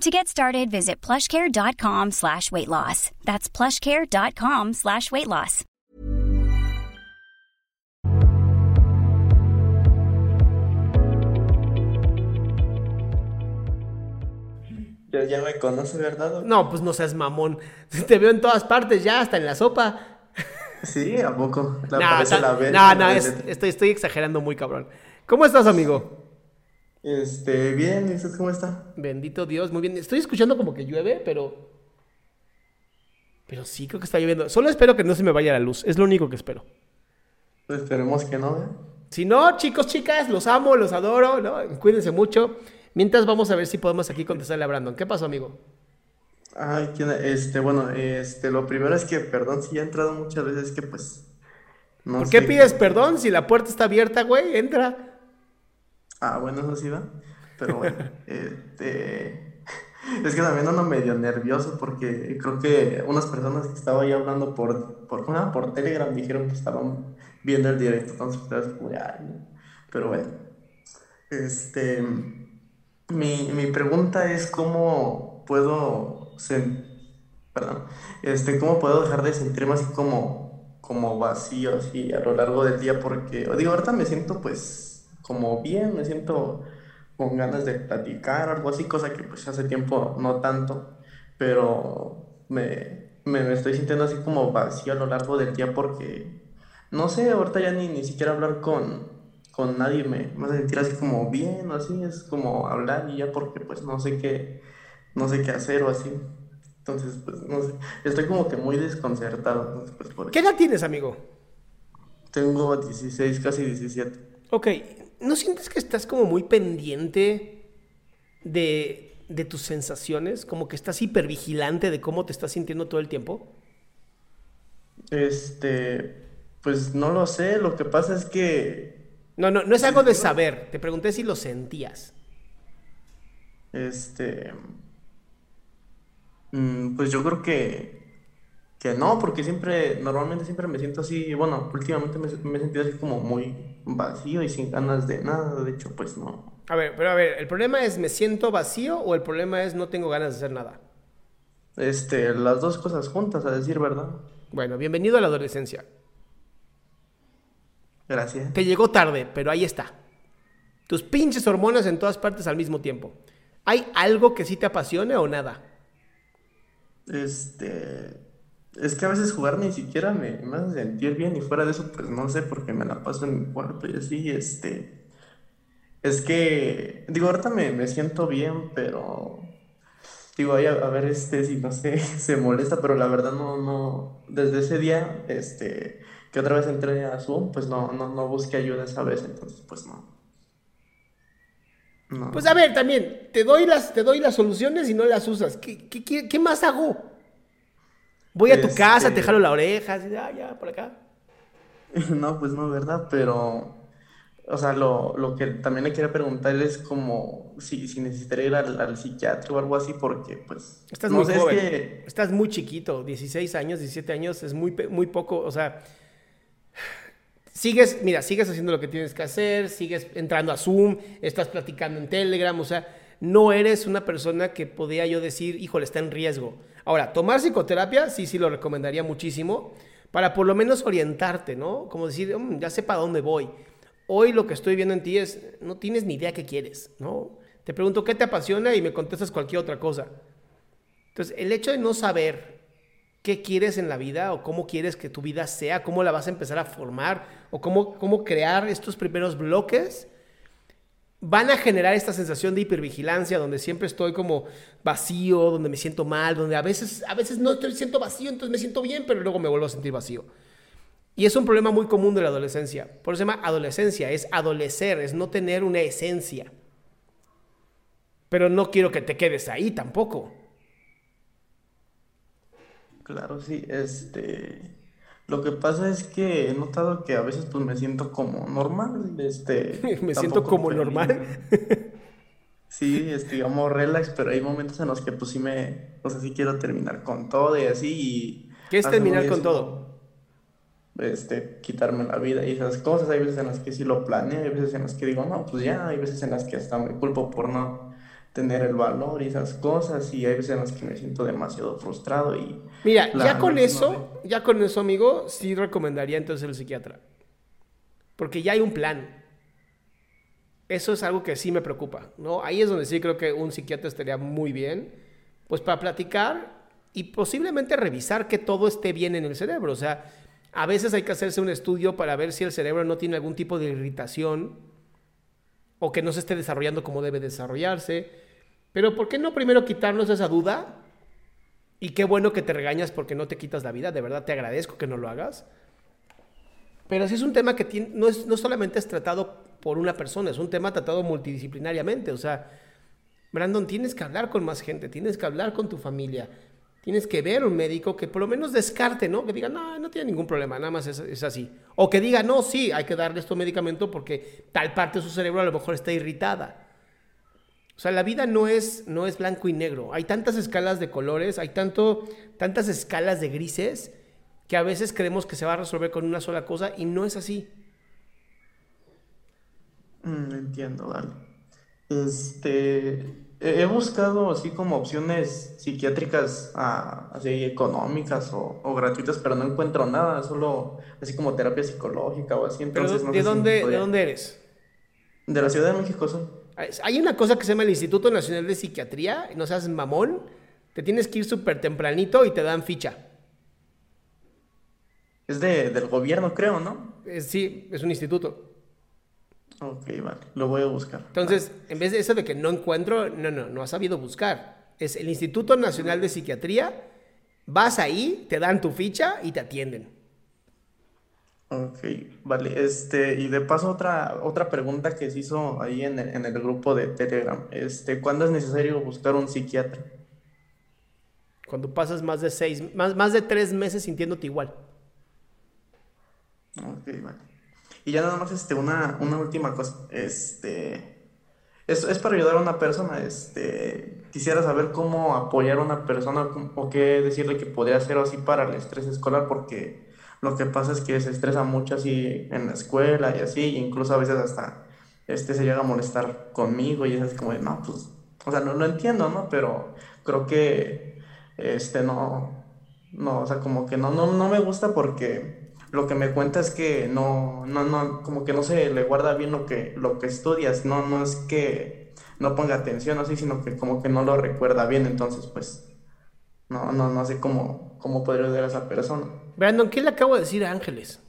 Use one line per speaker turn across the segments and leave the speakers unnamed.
To get started, visit plushcare.com slash weight loss. That's plushcare.com slash weight loss.
Ya, ya me conoce, ¿verdad?
No, pues no seas mamón. Te veo en todas partes ya, hasta en la sopa.
Sí, ¿a poco? La
No,
aparece
ta-
la
no, es- estoy, estoy exagerando muy cabrón. ¿Cómo estás, amigo?
Este, bien, ¿y usted cómo está?
Bendito Dios, muy bien. Estoy escuchando como que llueve, pero... Pero sí, creo que está lloviendo. Solo espero que no se me vaya la luz. Es lo único que espero.
Pues esperemos que no, ¿eh?
Si no, chicos, chicas, los amo, los adoro, ¿no? Cuídense mucho. Mientras vamos a ver si podemos aquí contestarle a Brandon. ¿Qué pasó, amigo?
Ay, ¿quién- este, bueno, este, lo primero es que, perdón si ya he entrado muchas veces, que pues, no
¿Por qué pides perdón si la puerta está abierta, güey? Entra.
Ah, bueno, eso sí va. Pero bueno, este, es que también ando medio nervioso porque creo que unas personas que estaba ahí hablando por, por, ah, por Telegram dijeron que estaban viendo el directo, entonces no. Pero bueno, este, mi, mi pregunta es cómo puedo, sen- perdón, este, cómo puedo dejar de sentirme así como, como vacío así a lo largo del día porque, digo, ahorita me siento pues como bien, me siento con ganas de platicar, algo así, cosa que pues hace tiempo no tanto, pero me, me, me estoy sintiendo así como vacío a lo largo del día porque, no sé, ahorita ya ni, ni siquiera hablar con, con nadie me, me hace sentir así como bien, o así, es como hablar y ya porque pues no sé qué, no sé qué hacer o así. Entonces, pues no sé, estoy como que muy desconcertado, entonces, pues, por
¿Qué edad tienes, amigo?
Tengo 16, casi 17.
Ok, ¿no sientes que estás como muy pendiente de, de tus sensaciones? Como que estás hipervigilante de cómo te estás sintiendo todo el tiempo.
Este, pues no lo sé, lo que pasa es que,
No, no, no es algo de saber. Te pregunté si lo sentías.
este, mm, pues yo creo que, que no, porque siempre, normalmente siempre me siento así, bueno, últimamente me, me he sentido así como muy vacío y sin ganas de nada, de hecho, pues no.
A ver, pero a ver, ¿el problema es me siento vacío o el problema es no tengo ganas de hacer nada?
Este, las dos cosas juntas, a decir verdad.
Bueno, bienvenido a la adolescencia.
Gracias.
Te llegó tarde, pero ahí está. Tus pinches hormonas en todas partes al mismo tiempo. ¿Hay algo que sí te apasione o nada?
Este, es que a veces jugar ni siquiera me, me hace sentir bien y fuera de eso, pues no sé, porque me la paso en mi cuarto y así, este, es que, digo, ahorita me, me siento bien, pero, digo, ahí a, ver, este, si no sé, se molesta, pero la verdad no, no, desde ese día, este, que otra vez entré a Zoom, pues no, no, no busqué ayuda esa vez, entonces, pues no.
Pues a ver, también, te doy las, te doy las soluciones y no las usas. ¿Qué, qué, qué- qué más hago? Voy a tu
Este-
casa, te jalo la oreja, así, ah, ya, por acá.
No, pues no, ¿verdad? Pero, o sea, lo, lo que también le quería preguntar es como si, si necesitaría ir al, al psiquiatra o algo así, porque pues,
Estás
no
muy
sé, es que,
Estás muy chiquito, 16 años, 17 años, es muy, muy poco, o sea, sigues, mira, sigues haciendo lo que tienes que hacer, sigues entrando a Zoom, estás platicando en Telegram, o sea, no eres una persona que podía yo decir, híjole, está en riesgo. Ahora, tomar psicoterapia, sí, sí lo recomendaría muchísimo, para por lo menos orientarte, ¿no? Como decir, "Mm, ya sé para dónde voy. Hoy lo que estoy viendo en ti es, no tienes ni idea qué quieres, ¿no? Te pregunto qué te apasiona y me contestas cualquier otra cosa. Entonces, el hecho de no saber qué quieres en la vida o cómo quieres que tu vida sea, cómo la vas a empezar a formar o cómo, cómo crear estos primeros bloques, van a generar esta sensación de hipervigilancia donde siempre estoy como vacío, donde me siento mal, donde a veces, a veces no estoy siento vacío, entonces me siento bien, pero luego me vuelvo a sentir vacío. Y es un problema muy común de la adolescencia. Por eso se llama adolescencia, es adolecer, es no tener una esencia. Pero no quiero que te quedes ahí tampoco.
Claro, sí, este, lo que pasa es que he notado que a veces pues me siento como normal, este,
me siento como normal.
Sí, este, digamos, relax, pero hay momentos en los que pues sí me, o sea, sí quiero terminar con todo y así, y
¿Qué es terminar con todo?
Este, quitarme la vida y esas cosas, hay veces en las que sí lo planeo, hay veces en las que digo, no, pues ya, hay veces en las que hasta me culpo por no tener el valor y esas cosas, y hay veces en las que me siento demasiado frustrado y
Mira, ya con eso, ya con eso, amigo, sí recomendaría entonces el psiquiatra. Porque ya hay un plan. Eso es algo que sí me preocupa, ¿no? Ahí es donde sí creo que un psiquiatra estaría muy bien, pues para platicar y posiblemente revisar que todo esté bien en el cerebro. O sea, a veces hay que hacerse un estudio para ver si el cerebro no tiene algún tipo de irritación o que no se esté desarrollando como debe desarrollarse. Pero ¿por qué no primero quitarnos esa duda? Y qué bueno que te regañas porque no te quitas la vida, de verdad te agradezco que no lo hagas. Pero sí es un tema que no, es, no solamente es tratado por una persona, es un tema tratado multidisciplinariamente. O sea, Brandon, tienes que hablar con más gente, tienes que hablar con tu familia, tienes que ver un médico que por lo menos descarte, ¿no? Que diga, no, no tiene ningún problema, nada más es, es así. O que diga, no, sí, hay que darle este medicamento porque tal parte de su cerebro a lo mejor está irritada. O sea, la vida no es, no es blanco y negro. Hay tantas escalas de colores, hay tanto, tantas escalas de grises que a veces creemos que se va a resolver con una sola cosa y no es así.
Mm, entiendo, dale. Este, he buscado así como opciones psiquiátricas ah, así económicas o, o gratuitas, pero no encuentro nada, solo así como terapia psicológica o así,
Pero
entonces no
¿de dónde, ¿de dónde eres?
De la Ciudad de México soy.
Hay una cosa que se llama el Instituto Nacional de Psiquiatría, no seas mamón, te tienes que ir súper tempranito y te dan ficha.
Es de, del gobierno, creo, ¿no?
Eh, sí, es un instituto.
Ok, vale, lo voy a buscar.
Entonces, en vez de eso de que no encuentro, no, no, no has sabido buscar. Es el Instituto Nacional de Psiquiatría, vas ahí, te dan tu ficha y te atienden.
Ok, vale. Este, y de paso otra, otra pregunta que se hizo ahí en el, en el grupo de Telegram. Este, ¿cuándo es necesario buscar un psiquiatra?
Cuando pasas más de seis, más, más de tres meses sintiéndote igual.
Ok, vale. Y ya nada más este, una, una última cosa. Este, es, es para ayudar a una persona. Este, quisiera saber cómo apoyar a una persona o qué decirle que podría hacer así para el estrés escolar, porque lo que pasa es que se estresa mucho así en la escuela y así, incluso a veces hasta este se llega a molestar conmigo y es como de, no, pues, o sea, no lo entiendo, ¿no? Pero creo que este no, no, o sea, como que no, no, no me gusta porque lo que me cuenta es que no, no, no, como que no se le guarda bien lo que, lo que estudias, no, no es que no ponga atención así, sino que como que no lo recuerda bien, entonces pues no, no, no sé cómo, cómo podría ayudar a esa persona.
Brandon, ¿qué le acabo de decir a Ángeles?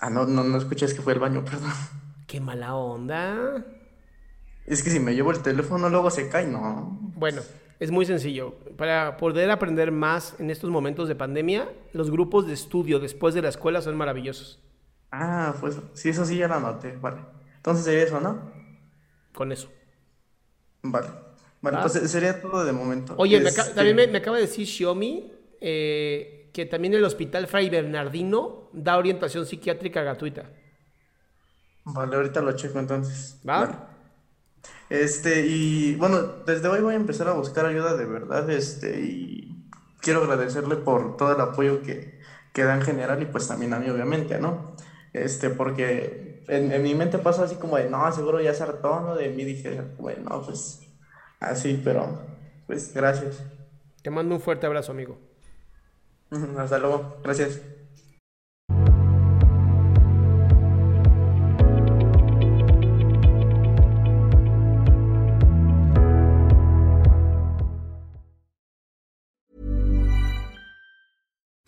Ah, no, no, no escuché, es que fue el baño, perdón.
Qué mala onda.
Es que si me llevo el teléfono luego se cae, no.
Bueno, es muy sencillo. Para poder aprender más en estos momentos de pandemia, los grupos de estudio después de la escuela son maravillosos.
Ah, pues sí, eso sí ya lo anoté, vale. Entonces sería eso, ¿no?
Con eso.
Vale.
Ah.
pues sería todo de momento.
Oye, me
Este,
también me, me acaba de decir Xiaomi eh, que también el Hospital Fray Bernardino da orientación psiquiátrica gratuita.
Vale, ahorita lo checo entonces.
¿Va?
Vale. Este, y bueno, desde hoy voy a empezar a buscar ayuda de verdad, este, y quiero agradecerle por todo el apoyo que, que da en general y pues también a mí, obviamente, ¿no? Este, porque en, en mi mente pasa así como de, no, seguro ya se hartó, ¿no? De mí dije, bueno, no, pues así, pero pues gracias.
Te mando un fuerte abrazo, amigo.
Hasta luego. Gracias.